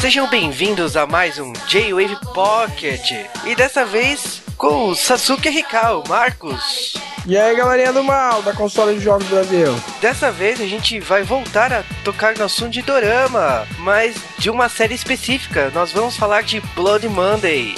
Sejam bem-vindos a mais um J-Wave Pocket. E dessa vez com o Sasuke o Marcos. E aí, galerinha do mal, da console de jogos do Brasil. Dessa vez a gente vai voltar a tocar no assunto de Dorama, mas de uma série específica. Nós vamos falar de Blood Monday.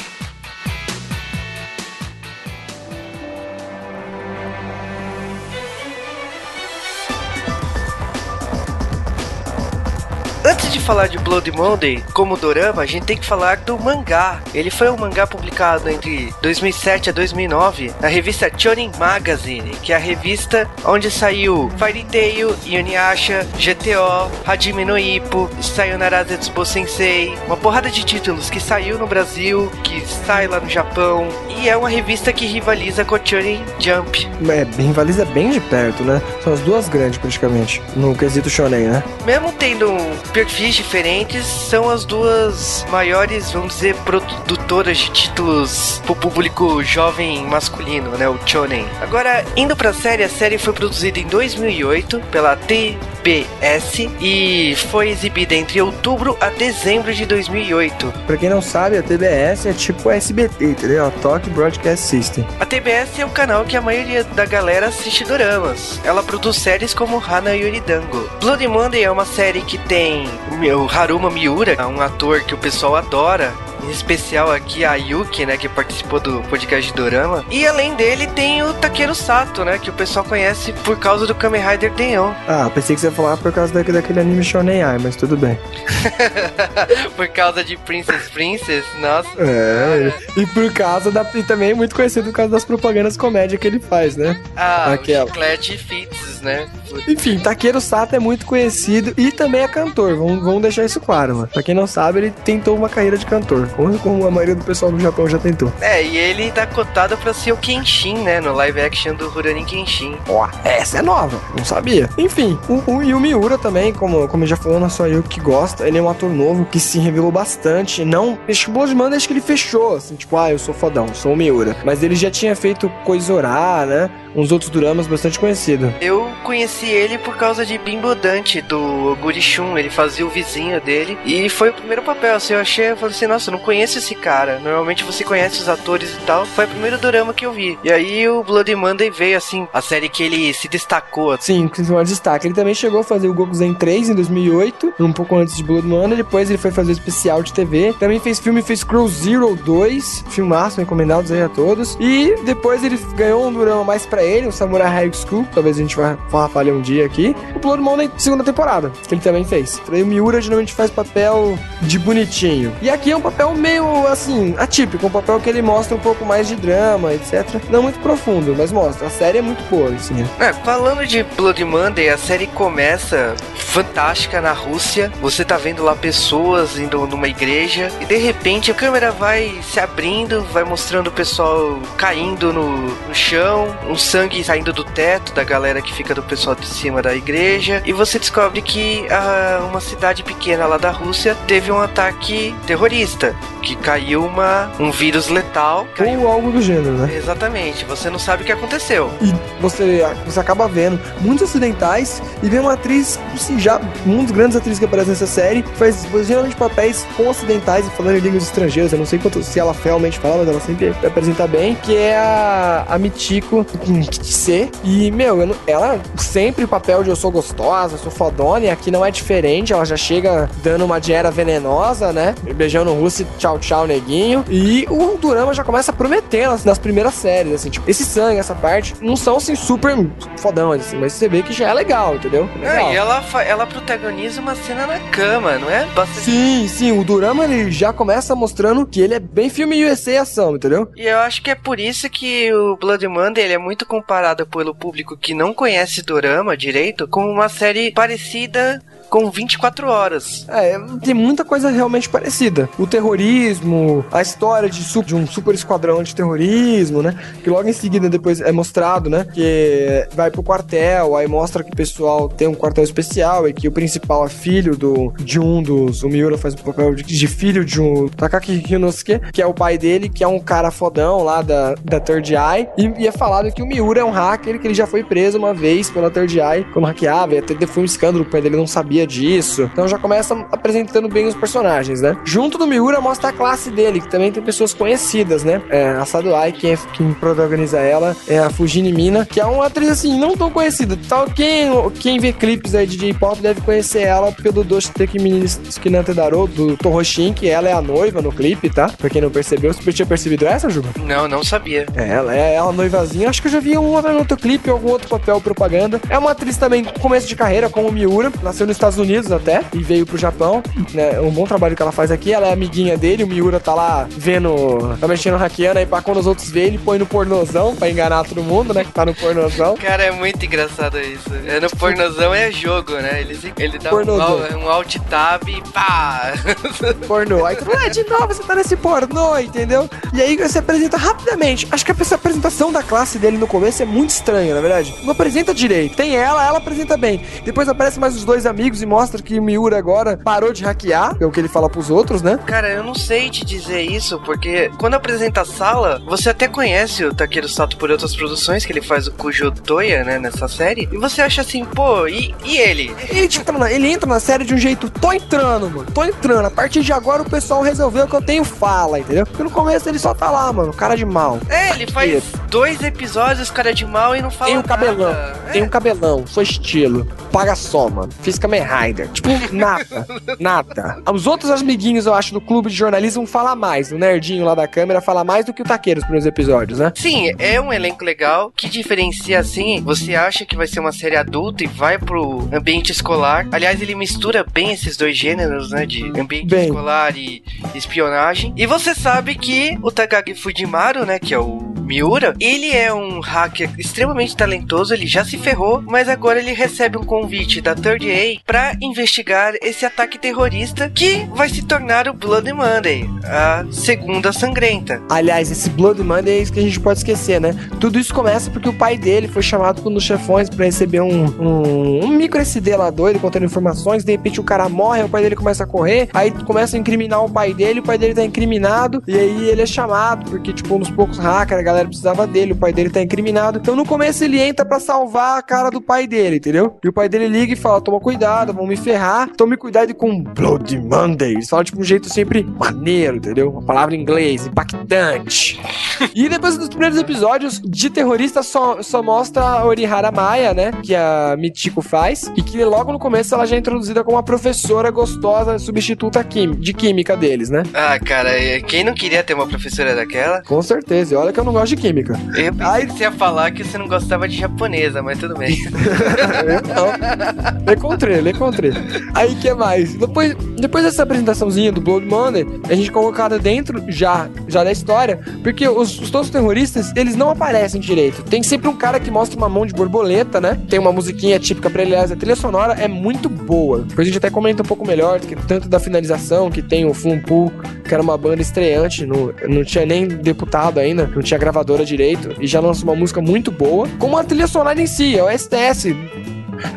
Falar de Blood Monday como dorama, a gente tem que falar do mangá. Ele foi um mangá publicado entre 2007 a 2009 na revista Shonen Magazine, que é a revista onde saiu Fairy Tail, Yuniasha, GTO, Hajime no Ippo, Sayonara Zetsubo Sensei, uma porrada de títulos que saiu no Brasil, que sai lá no Japão, e é uma revista que rivaliza com a Shonen Jump. É, rivaliza bem de perto, né? São as duas grandes praticamente, no quesito shonen, né? Mesmo tendo perfis diferentes, são as duas maiores, vamos dizer, produtoras de títulos pro público jovem masculino, né? O Chonen. Agora, indo pra série, a série foi produzida em 2008 pela TBS e foi exibida entre outubro a dezembro de 2008. Pra quem não sabe, a TBS é tipo SBT, entendeu? A Tokyo Broadcast System. A TBS é o canal que a maioria da galera assiste doramas. Ela produz séries como Hana Yoridango. Blood Monday é uma série que tem o Haruma Miura, um ator que o pessoal adora. Em especial aqui a Yuki, né, que participou do podcast de Dorama. E além dele tem o Takeru Sato, né, que o pessoal conhece por causa do Kamen Rider Denyon. Ah, pensei que você ia falar por causa daquele, daquele anime Shonen Ai, mas tudo bem. por causa de Princess Princess, nossa. É, e por causa da. E também é muito conhecido por causa das propagandas comédia que ele faz, né? Ah, Aquela. Chiclete Fits, né? Enfim, Takeru Sato é muito conhecido e também é cantor. Vamos, vamos deixar isso claro, mano. Pra quem não sabe, ele tentou uma carreira de cantor, como, como a maioria do pessoal do Japão já tentou. É, e ele tá cotado pra ser o Kenshin, né? No live action do Rurouni Kenshin. Ó, essa é nova, não sabia. Enfim, o, o Yumiura também, como, como já falou, é só eu que gosta, ele é um ator novo que se revelou bastante. Não, acho que o Bloodman acho que ele fechou, assim, tipo, ah, eu sou fodão, sou o Miura. Mas ele já tinha feito Koizora, né? Uns outros dramas bastante conhecidos. Eu conheci ele por causa de Bimbo Dante, do Gurishun. Ele fazia o vizinho dele. E foi o primeiro papel, assim, eu achei, eu falei assim, nossa, eu não conheço esse cara. Normalmente você conhece os atores e tal. Foi o primeiro drama que eu vi. E aí o Bloody Monday veio, assim, a série que ele se destacou. Sim, que se destaque. Ele também chegou a fazer o Goku Zen 3 em 2008, um pouco antes de Blood Monday. Depois ele foi fazer o especial de TV. Também fez filme, fez Crow Zero 2, filmaço, recomendados aí a todos. E depois ele ganhou um drama mais pra ele, o Samurai High School. Talvez a gente vá falar um dia aqui. O Blood Monday, segunda temporada, que ele também fez. O Miura geralmente faz papel de bonitinho. E aqui é um papel meio, assim, atípico. Um papel que ele mostra um pouco mais de drama, etc. Não muito profundo, mas mostra. A série é muito boa, assim. É, falando de Blood Monday, a série começa fantástica na Rússia. Você tá vendo lá pessoas indo numa igreja e de repente a câmera vai se abrindo, vai mostrando o pessoal caindo no, no chão, um sangue saindo do teto da galera que fica do pessoal de cima da igreja e você descobre que ah, uma cidade pequena lá da Rússia teve um ataque terrorista, que caiu uma, um vírus letal. Caiu... Ou algo do gênero, né? Exatamente, você não sabe o que aconteceu. E você, você acaba vendo muitos ocidentais e vê uma atriz, assim, já um dos grandes atrizes que aparece nessa série, faz geralmente papéis com ocidentais e falando em línguas estrangeiras. Eu não sei quanto, se ela realmente fala, mas ela sempre apresenta bem, que é a, a Mitiko C. E, meu, ela sempre o papel de eu sou gostosa, sou fodona, e aqui não é diferente. Ela já chega dando uma dieta venenosa, né? Beijando o Russo, tchau, tchau, neguinho. E o Durama já começa a prometer nas, primeiras séries, assim, tipo, esse sangue, essa parte, não são assim super fodões, assim, mas você vê que já é legal, entendeu? Legal. É, e ela, ela protagoniza uma cena na cama, não é? Bastante... Sim, sim, o Durama ele já começa mostrando que ele é bem filme USA e ação, entendeu? E eu acho que é por isso que o Blood Monday ele é muito comparado pelo público que não conhece Dorama direito com uma série parecida com 24 horas. É, tem muita coisa realmente parecida. O terrorismo, a história de, de um super esquadrão de terrorismo, né? Que logo em seguida depois é mostrado, né? Que vai pro quartel, aí mostra que o pessoal tem um quartel especial e que o principal é filho do, de um dos. O Miura faz o papel de, de filho de um Takaki Ryunosuke, que é o pai dele, que é um cara fodão lá da, da Third Eye. E, e é falado que o Miura é um hacker, que ele já foi preso uma vez pela Third Eye quando hackeava. E até foi um escândalo, o pai dele não sabia sabia disso. Então já começa apresentando bem os personagens, né? Junto do Miura mostra a classe dele, que também tem pessoas conhecidas, né? É, a Saduai, quem, é, quem protagoniza ela, é a Fujini Mina, que é uma atriz assim, não tão conhecida. Tal, quem, quem vê clipes aí de J-pop deve conhecer ela pelo Doshiteki Miniskinante Daro, do Toroshin, que ela é a noiva no clipe, tá? Pra quem não percebeu, você tinha percebido essa, Juba? Não, não sabia. É, ela é ela noivazinha. Acho que eu já vi um outro clipe, algum outro papel propaganda. É uma atriz também começo de carreira, como Miura. Nasceu nos Estados Unidos até e veio pro Japão. Né? É um bom trabalho que ela faz aqui. Ela é amiguinha dele. O Miura tá lá vendo, tá mexendo hackeando. Aí pra quando os outros vê, ele põe no pornozão pra enganar todo mundo, né? Que tá no pornozão. Cara, é muito engraçado isso. É no pornozão é jogo, né? Ele, ele dá um, um alt tab e pá! Pornô. Aí tu ah, de novo você tá nesse pornô, entendeu? E aí você apresenta rapidamente. Acho que essa apresentação da classe dele no começo é muito estranha, na verdade. Não apresenta direito. Tem ela, ela apresenta bem. Depois aparece mais os dois amigos e mostra que o Miura agora parou de hackear, é o que ele fala pros outros, né? Cara, eu não sei te dizer isso, porque quando apresenta a sala, você até conhece o Takeru Sato por outras produções, que ele faz o Kujo Toya, né, nessa série, e você acha assim, pô, e, e ele? Ele, tipo, ele entra na série de um jeito, tô entrando, mano, tô entrando. A partir de agora o pessoal resolveu que eu tenho fala, entendeu? Porque no começo ele só tá lá, mano, cara de mal. É, ele faz dois episódios, cara de mal, e não fala Tem um cabelão, tem um cabelão, sou estilo. Paga só, mano. Fiz Kamen Rider. Tipo, nada. nada. Os outros amiguinhos, eu acho, do clube de jornalismo falam mais. O nerdinho lá da câmera fala mais do que o Taqueiro nos primeiros episódios, né? Sim, é um elenco legal que diferencia assim. Você acha que vai ser uma série adulta e vai pro ambiente escolar. Aliás, ele mistura bem esses dois gêneros, né? De ambiente bem. escolar e espionagem. E você sabe que o Takagi Fujimaru, né? Que é o Miura, ele é um hacker extremamente talentoso, ele já se ferrou, mas agora ele recebe um convite da Third A para investigar esse ataque terrorista que vai se tornar o Blood Monday, a segunda sangrenta. Aliás, esse Blood Monday é isso que a gente pode esquecer, né? Tudo isso começa porque o pai dele foi chamado por um dos chefões para receber um, um, um micro SD lá doido, contendo informações, de repente o cara morre, o pai dele começa a correr, aí começa a incriminar o pai dele, o pai dele tá incriminado, e aí ele é chamado, porque, tipo, um dos poucos hackers, a galera precisava dele, o pai dele tá incriminado. Então no começo ele entra para salvar a cara do pai dele, entendeu? E o pai dele liga e fala: toma cuidado, vão me ferrar, tome cuidado com Blood Monday. Eles falam tipo um jeito sempre maneiro, entendeu? Uma palavra em inglês, impactante. e depois dos primeiros episódios de terrorista só, só mostra a Orihara Maya, né? Que a Michiko faz. E que logo no começo ela já é introduzida como uma professora gostosa, substituta de química deles, né? Ah, cara, quem não queria ter uma professora daquela? Com certeza. Olha que eu não gosto de química. Eu pensei Aí... que você ia falar que você não gostava de japonesa, mas tudo bem. não. Contrê, lê contrê. Aí que mais? Depois, depois dessa apresentaçãozinha do Blood Money, a gente colocada dentro já, já da história, porque os, os todos os terroristas, eles não aparecem direito. Tem sempre um cara que mostra uma mão de borboleta, né? Tem uma musiquinha típica pra ele, aliás, a trilha sonora é muito boa. Depois a gente até comenta um pouco melhor, que tanto da finalização, que tem o Flumpool, que era uma banda estreante, não, não tinha nem deputado ainda, não tinha gravado gravadora direito e já lançou uma música muito boa, como a trilha sonora em si, é o STS.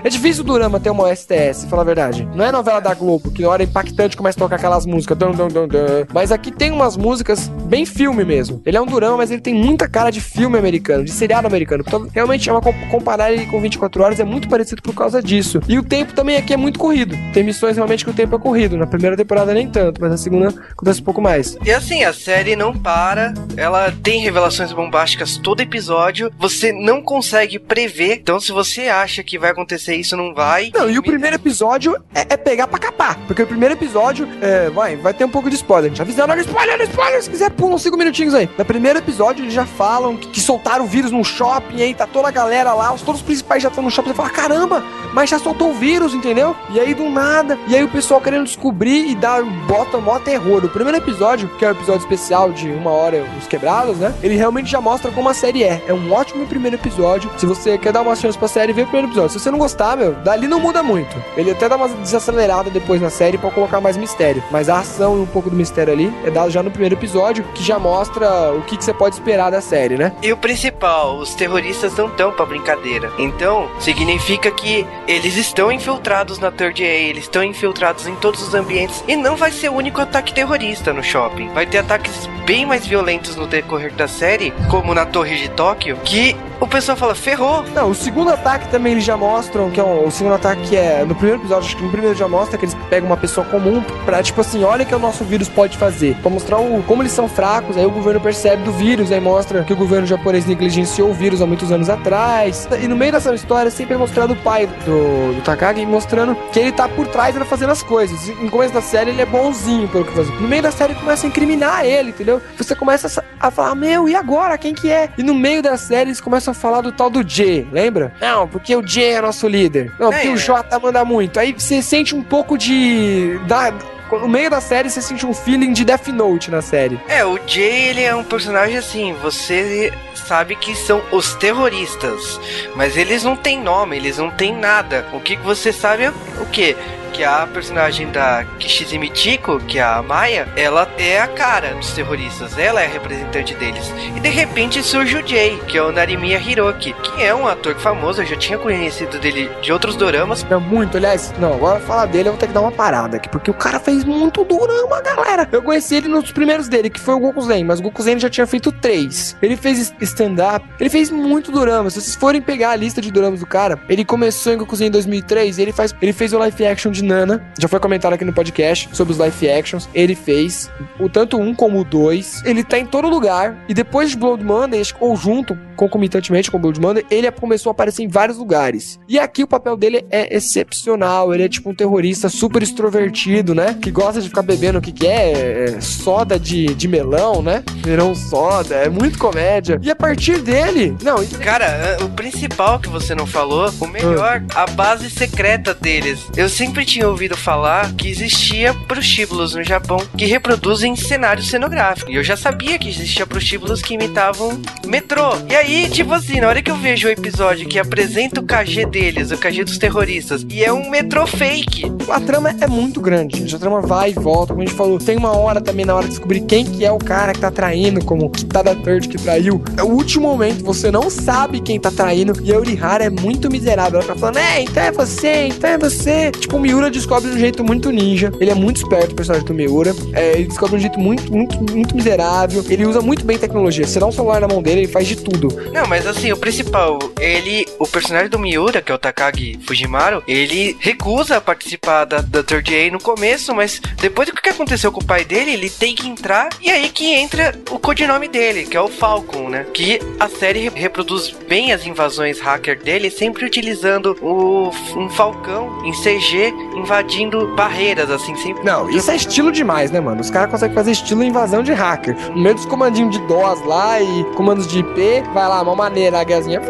É difícil o Durama ter uma STS, falar a verdade. Não é novela da Globo, que na hora impactante começa a tocar aquelas músicas. Dun, dun, dun, dun. Mas aqui tem umas músicas bem filme mesmo. Ele é um Durama, mas ele tem muita cara de filme americano, de seriado americano. Então, realmente, é uma comparar ele com 24 horas é muito parecido por causa disso. E o tempo também aqui é muito corrido. Tem missões realmente que o tempo é corrido. Na primeira temporada nem tanto, mas na segunda acontece um pouco mais. E assim, a série não para. Ela tem revelações bombásticas todo episódio. Você não consegue prever. Então, se você acha que vai acontecer acontecer isso, não vai. Não, e o primeiro episódio é, é pegar pra capar. Porque o primeiro episódio, é, vai, vai ter um pouco de spoiler. A gente avisaram, olha, spoiler, spoiler, se quiser, pulam cinco minutinhos aí. No primeiro episódio, eles já falam que, que soltaram o vírus num shopping, aí tá toda a galera lá, os, todos os principais já estão no shopping. Você fala, caramba, mas já soltou o vírus, entendeu? E aí do nada, e aí o pessoal querendo descobrir e dar, bota mó terror. O primeiro episódio, que é o um episódio especial de uma hora, os quebrados, né? Ele realmente já mostra como a série é. É um ótimo primeiro episódio. Se você quer dar uma chance pra série, vê o primeiro episódio. Se você não gostar, meu, dali não muda muito. Ele até dá uma desacelerada depois na série para colocar mais mistério. Mas a ação e um pouco do mistério ali é dado já no primeiro episódio, que já mostra o que, que você pode esperar da série, né? E o principal, os terroristas não estão pra brincadeira. Então, significa que eles estão infiltrados na Third A, eles estão infiltrados em todos os ambientes. E não vai ser o único ataque terrorista no shopping. Vai ter ataques bem mais violentos no decorrer da série, como na Torre de Tóquio, que o pessoal fala, ferrou. Não, o segundo ataque também eles já mostram, que é o, o segundo ataque que é no primeiro episódio, acho que no primeiro já mostra que eles pegam uma pessoa comum pra, tipo assim, olha o que o nosso vírus pode fazer. Pra mostrar o, como eles são fracos, aí o governo percebe do vírus, aí mostra que o governo japonês negligenciou o vírus há muitos anos atrás. E no meio dessa história sempre é mostrado o pai do, do Takagi mostrando que ele tá por trás, ele fazendo as coisas. No começo da série ele é bonzinho pelo que faz. No meio da série começa a incriminar ele, entendeu? Você começa a, a falar, meu, e agora? Quem que é? E no meio da série eles começam a falar do tal do J, lembra? Não, porque o J é nosso líder. Não, porque É, o é. J manda muito. Aí você sente um pouco de. Da, no meio da série você sente um feeling de Death Note na série. É, o Jay, ele é um personagem assim, você sabe que são os terroristas, mas eles não têm nome, eles não têm nada. O que que você sabe é o quê? Que a personagem da Kishizumi que é a Maya, ela é a cara dos terroristas, ela é a representante deles. E de repente surge o Jay, que é o Narimiya Hiroki, que é um ator famoso, eu já tinha conhecido dele de outros doramas. Não, muito, aliás, não, agora falar dele eu vou ter que dar uma parada aqui, porque o cara fez muito durama, galera. Eu conheci ele nos primeiros dele, que foi o Goku Zen, mas o Goku Zen já tinha feito três. Ele fez stand-up, ele fez muito durama. Se vocês forem pegar a lista de duramas do cara, ele começou em Goku Zen em 2003, ele, faz, ele fez o live action de Nana, já foi comentado aqui no podcast sobre os live actions. Ele fez o tanto um como o dois. Ele tá em todo lugar, e depois de Blood Monday, ou junto, concomitantemente com Blood Monday, ele começou a aparecer em vários lugares. E aqui o papel dele é excepcional. Ele é tipo um terrorista super extrovertido, né? Que gosta de ficar bebendo o que, que é, é, soda de, de melão, né? Melão soda, é muito comédia. E a partir dele, não, Cara, o principal que você não falou, o melhor, a base secreta deles. Eu sempre tinha ouvido falar que existia prostíbulos no Japão que reproduzem cenários cenográficos. E eu já sabia que existia prostíbulos que imitavam metrô. E aí, tipo assim, na hora que eu vejo o episódio que apresenta o KG deles, o KG dos terroristas, e é um metrô fake. a trama é muito grande, gente. A trama vai e volta, como a gente falou. Tem uma hora também na hora de descobrir quem que é o cara que tá traindo, como que tá da third que traiu. É o último momento, você não sabe quem tá traindo. E a Urihara é muito miserável. Ela tá falando, é, então é você, então é você. Tipo, o Miura descobre de um jeito muito ninja. Ele é muito esperto, o personagem do Miura. É, ele descobre de um jeito muito, muito, muito miserável. Ele usa muito bem tecnologia. Você dá um celular na mão dele, ele faz de tudo. Não, mas assim, o principal, ele, o personagem do Miura, que é o Takagi Fujimaru, ele recusa participar da, da Third A no começo, mas depois do que aconteceu com o pai dele, ele tem que entrar, e aí que entra o codinome dele, que é o Falcon, né? Que a série re- reproduz bem as invasões hacker dele, sempre utilizando o, um falcão em CG invadindo barreiras, assim, sempre. Não, isso é estilo demais, né, mano? Os caras conseguem fazer estilo invasão de hacker. No meio dos comandinhos de DOS lá e comandos de IP, vai lá, uma maneira, a gazinha.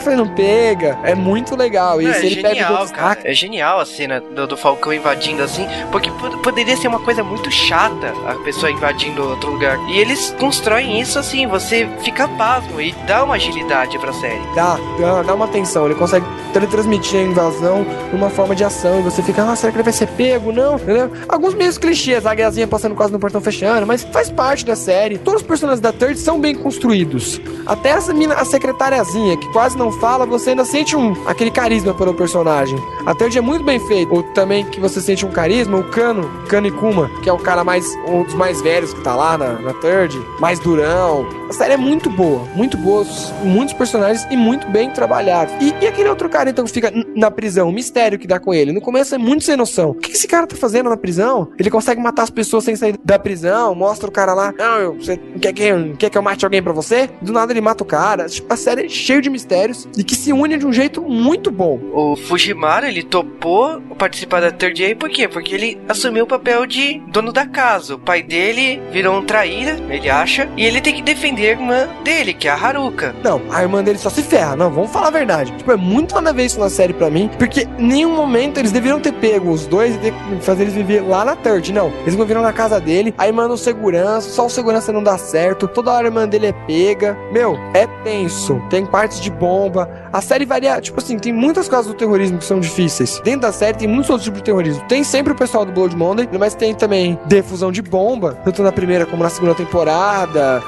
Foi, não pega. É muito legal. E é ele pega genial, cara. hackers. É genial a cena do, do Falcão invadindo assim, porque pod- poderia ser uma coisa muito chata a pessoa invadindo outro lugar. E eles constroem isso assim, você fica pasmo e dá uma agilidade pra série. Dá, dá, dá uma atenção. Ele consegue teletransmitir a invasão numa forma de ação. E você fica, ah, será que ele vai ser pego? Não, entendeu? Alguns meios clichês, a gazinha passando quase no portão fechando, mas faz parte da série. Todos os personagens da Third são bem construídos. Até essa mina, a secretariazinha, que quase não fala, você ainda sente um, aquele carisma pelo personagem. A Third é muito bem feita. Ou também que você sente um carisma, o Kano, Kano Ikuma, que é o cara mais, um dos mais velhos que tá lá na, na Third, mais durão. A série é muito boa, muito boa, muitos personagens e muito bem trabalhados. E, e aquele outro cara, então, que fica na prisão, o mistério que dá com ele. No começo é muito sem noção. O que esse cara tá fazendo na prisão? Ele consegue matar as pessoas sem sair da prisão, mostra o cara lá, não, você quer que, quer que eu mate alguém pra você? Do nada ele mata o cara. Tipo, a série é cheia de mistérios e que se une de um jeito muito bom. O Fujimaru, ele topou participar da Third A, por quê? Porque ele assumiu o papel de dono da casa. O pai dele virou um traíra, ele acha, e ele tem que defender a irmã dele, que é a Haruka. Não, a irmã dele só se ferra. Não, vamos falar a verdade. Tipo, é muito nada a ver isso na série pra mim, porque em nenhum momento eles deveriam ter pego os dois e fazer eles viver lá na Third. Não, eles viveram na casa dele, a irmã no segurança, só o segurança não dá certo, toda hora a irmã dele é pega. Meu, é tenso. Tem partes de bomba. A série varia, tipo assim, tem muitas coisas do terrorismo que são difíceis. Dentro da série tem muitos outros tipos de terrorismo. Tem sempre o pessoal do Blood Monday, mas tem também defusão de bomba, tanto na primeira como na segunda temporada,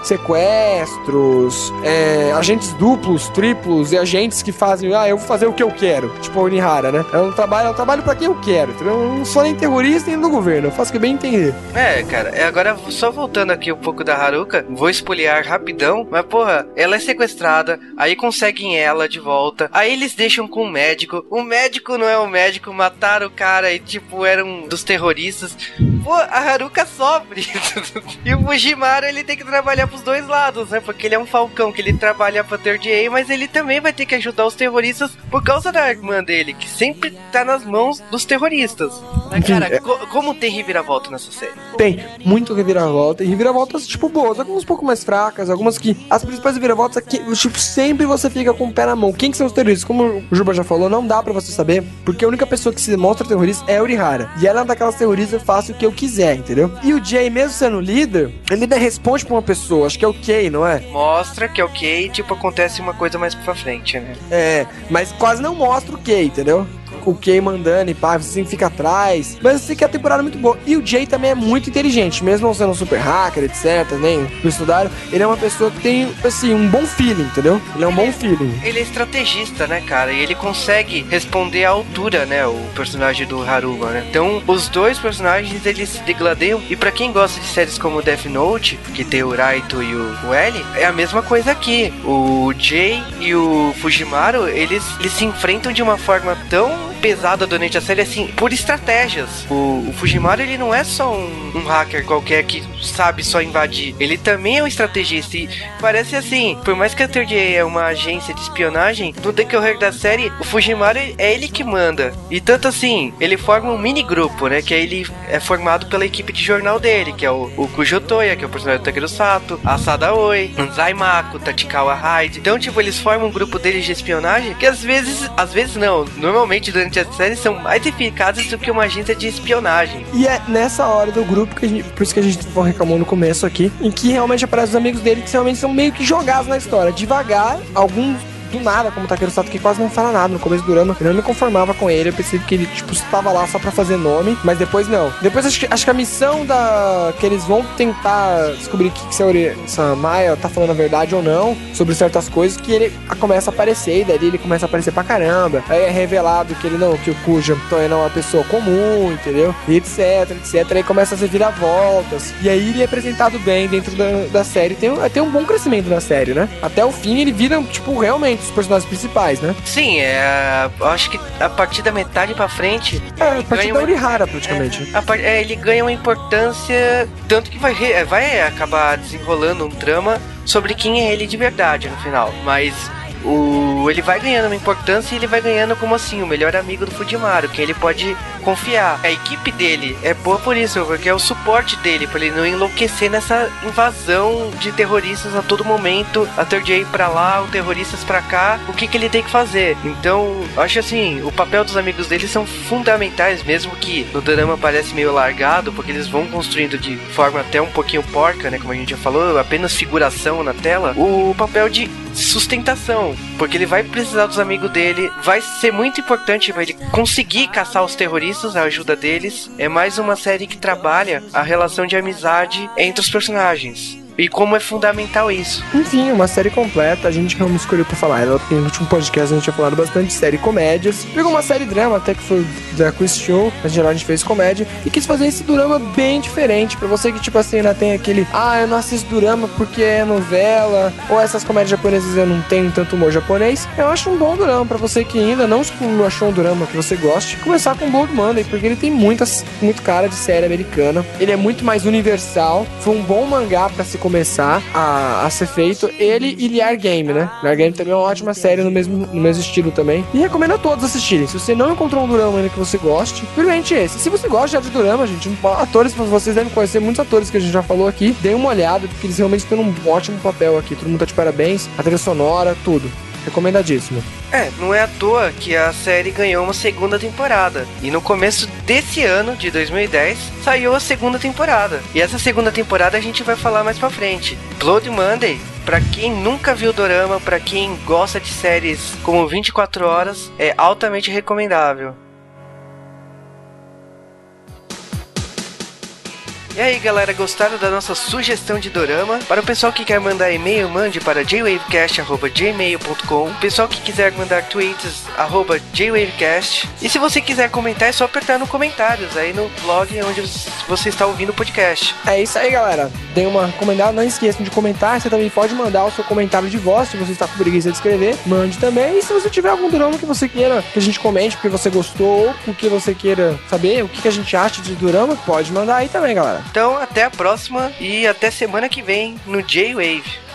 sequestros, é, agentes duplos, triplos e agentes que fazem, ah, eu vou fazer o que eu quero. Tipo a Onihara, né? É um trabalho, é um trabalho pra quem eu quero, entendeu? Eu não sou nem terrorista nem do governo, eu faço o que bem entender. É, cara, é, agora só voltando aqui um pouco da Haruka, vou espoliar rapidão, mas porra, ela é sequestrada, aí conseguem ela de volta, aí eles deixam com o médico, o médico não é o médico, mataram o cara e tipo, eram dos terroristas. Pô, a Haruka sofre. e o Fujimaru, ele tem que trabalhar pros dois lados, né? Porque ele é um falcão, que ele trabalha pra ter DA, mas ele também vai ter que ajudar os terroristas por causa da irmã dele, que sempre tá nas mãos dos terroristas. Mas, cara, co- como tem reviravolta nessa série? Tem muito reviravolta, e reviravoltas, tipo, boas, algumas um pouco mais fracas, algumas que. As principais reviravoltas é que, tipo, sempre você fica com o pé na mão. Quem que são os terroristas? Como o Juba já falou, não dá pra você saber, porque a única pessoa que se demonstra terrorista é a Urihara. E ela é daquelas terroristas, eu faço o que eu quiser, entendeu? E o Jay, mesmo sendo líder, ele ainda responde pra uma pessoa, acho que é o Kay, não é? Mostra que é ok, tipo, acontece uma coisa mais pra frente, né? É, mas quase não mostra o Kay, entendeu? O Kay mandando e pá, você fica atrás. Mas assim que a temporada é muito boa. E o Jay também é muito inteligente, mesmo não sendo um super hacker, etc. Nem não estudaram. Ele é uma pessoa que tem, assim, um bom feeling, entendeu? Ele é um bom feeling. Ele é estrategista, né, cara? E ele consegue responder à altura, né? O personagem do Haruma, né? Então, os dois personagens, eles se degladeiam. E pra quem gosta de séries como Death Note, que tem o Raito e o, o L, é a mesma coisa aqui. O Jay e o Fujimaru, eles, eles se enfrentam de uma forma tão pesada durante a série, assim, por estratégias. O, o Fujimaru, ele não é só um, um hacker qualquer que sabe só invadir. Ele também é um estrategista. E parece assim, por mais que a Third é uma agência de espionagem, no decorrer da série, o Fujimaru é ele que manda. E tanto assim, ele forma um mini grupo, né? Que ele é formado pela equipe de jornal dele, que é o, o Kujo Toya, que é o personagem do Takeru Sato, a Sada Oi, Zaimaku, Tachikawa Hyde. Então, tipo, eles formam um grupo deles de espionagem que às vezes, às vezes não, normalmente durante a série são mais eficazes do que uma agência de espionagem. E é nessa hora do grupo que gente. Por isso que a gente reclamou no começo aqui. Em que realmente aparecem os amigos dele que realmente são meio que jogados na história. Devagar, alguns do nada, como Takeru Sato, que quase não fala nada no começo do drama. Eu não me conformava com ele. Eu pensei que ele, tipo, estava lá só pra fazer nome. Mas depois não. Depois acho que, acho que a missão da. que eles vão tentar descobrir o que, que essa, Ori- essa Maia tá falando a verdade ou não. Sobre certas coisas. Que ele começa a aparecer. E daí ele começa a aparecer pra caramba. Aí é revelado que ele não. que o Kuja Toya não é uma pessoa comum, entendeu? E etc, etc. Aí começa a se virar voltas. E aí ele é apresentado bem dentro da, da série. Tem, tem um bom crescimento na série, né? Até o fim ele vira, tipo, realmente os personagens principais, né? Sim, é. eu Acho que a partir da metade pra frente. É, a ele partir da uma- Urihara, praticamente. É, a par- é, ele ganha uma importância. Tanto que vai, re- vai acabar desenrolando um trama sobre quem é ele de verdade no final. Mas o, ele vai ganhando uma importância e ele vai ganhando como assim, o melhor amigo do Fujimaru, que ele pode confiar. A equipe dele é boa por isso, porque é o suporte dele, pra ele não enlouquecer nessa invasão de terroristas a todo momento. A Third Eye pra lá, os terroristas pra cá, o que, que ele tem que fazer? Então, acho assim, o papel dos amigos dele são fundamentais, mesmo que no drama parece meio largado, porque eles vão construindo de forma até um pouquinho porca, né? Como a gente já falou, apenas figuração na tela. O papel de sustentação, porque ele vai precisar dos amigos dele, vai ser muito importante pra ele conseguir caçar os terroristas, a ajuda deles. É mais uma série que trabalha a relação de amizade entre os personagens. E como é fundamental isso. Enfim, uma série completa. A gente realmente escolheu pra falar no último podcast a gente tinha falado bastante de série comédias. Pegou uma série drama, até que foi da Chris Show. Mas em geral a gente fez comédia. E quis fazer esse drama bem diferente. Pra você que, tipo assim, ainda tem aquele. Ah, eu não assisto drama porque é novela. Ou essas comédias japonesas eu não tenho tanto humor japonês. Eu acho um bom drama pra você que ainda não achou um drama que você goste. Começar com Blood Monday, porque ele tem muitas, muito cara de série americana. Ele é muito mais universal. Foi um bom mangá pra se começar a, a ser feito. Ele e Liar Game, né? Liar Game também é uma ótima série no mesmo, no mesmo estilo também. E recomendo a todos assistirem. Se você não encontrou um Durama ainda que você goste, experimente esse. Se você gosta de Durama, gente, atores, vocês devem conhecer muitos atores que a gente já falou aqui. Dê uma olhada, porque eles realmente têm um ótimo papel aqui. Todo mundo tá de parabéns. A trilha sonora, tudo. Recomendadíssimo. É, não é à toa que a série ganhou uma segunda temporada. E no começo desse ano, de 2010, saiu a segunda temporada. E essa segunda temporada a gente vai falar mais pra frente. Blood Monday, pra quem nunca viu Dorama, pra quem gosta de séries como 24 horas, é altamente recomendável.「E aí, galera, gostaram da nossa sugestão de dorama? Para o pessoal que quer mandar e-mail, mande para jwavecast.gmail.com. Pessoal que quiser mandar tweets, arroba jwavecast. E se você quiser comentar, é só apertar no comentários aí no blog onde você está ouvindo o podcast. É isso aí, galera. Dê uma comentada, não esqueçam de comentar. Você também pode mandar o seu comentário de voz, se você está com preguiça de escrever, mande também. E se você tiver algum drama que você queira que a gente comente, porque você gostou, ou porque você queira saber o que a gente acha de drama, pode mandar aí também, galera. Então, até a próxima e até semana que vem no J-Wave.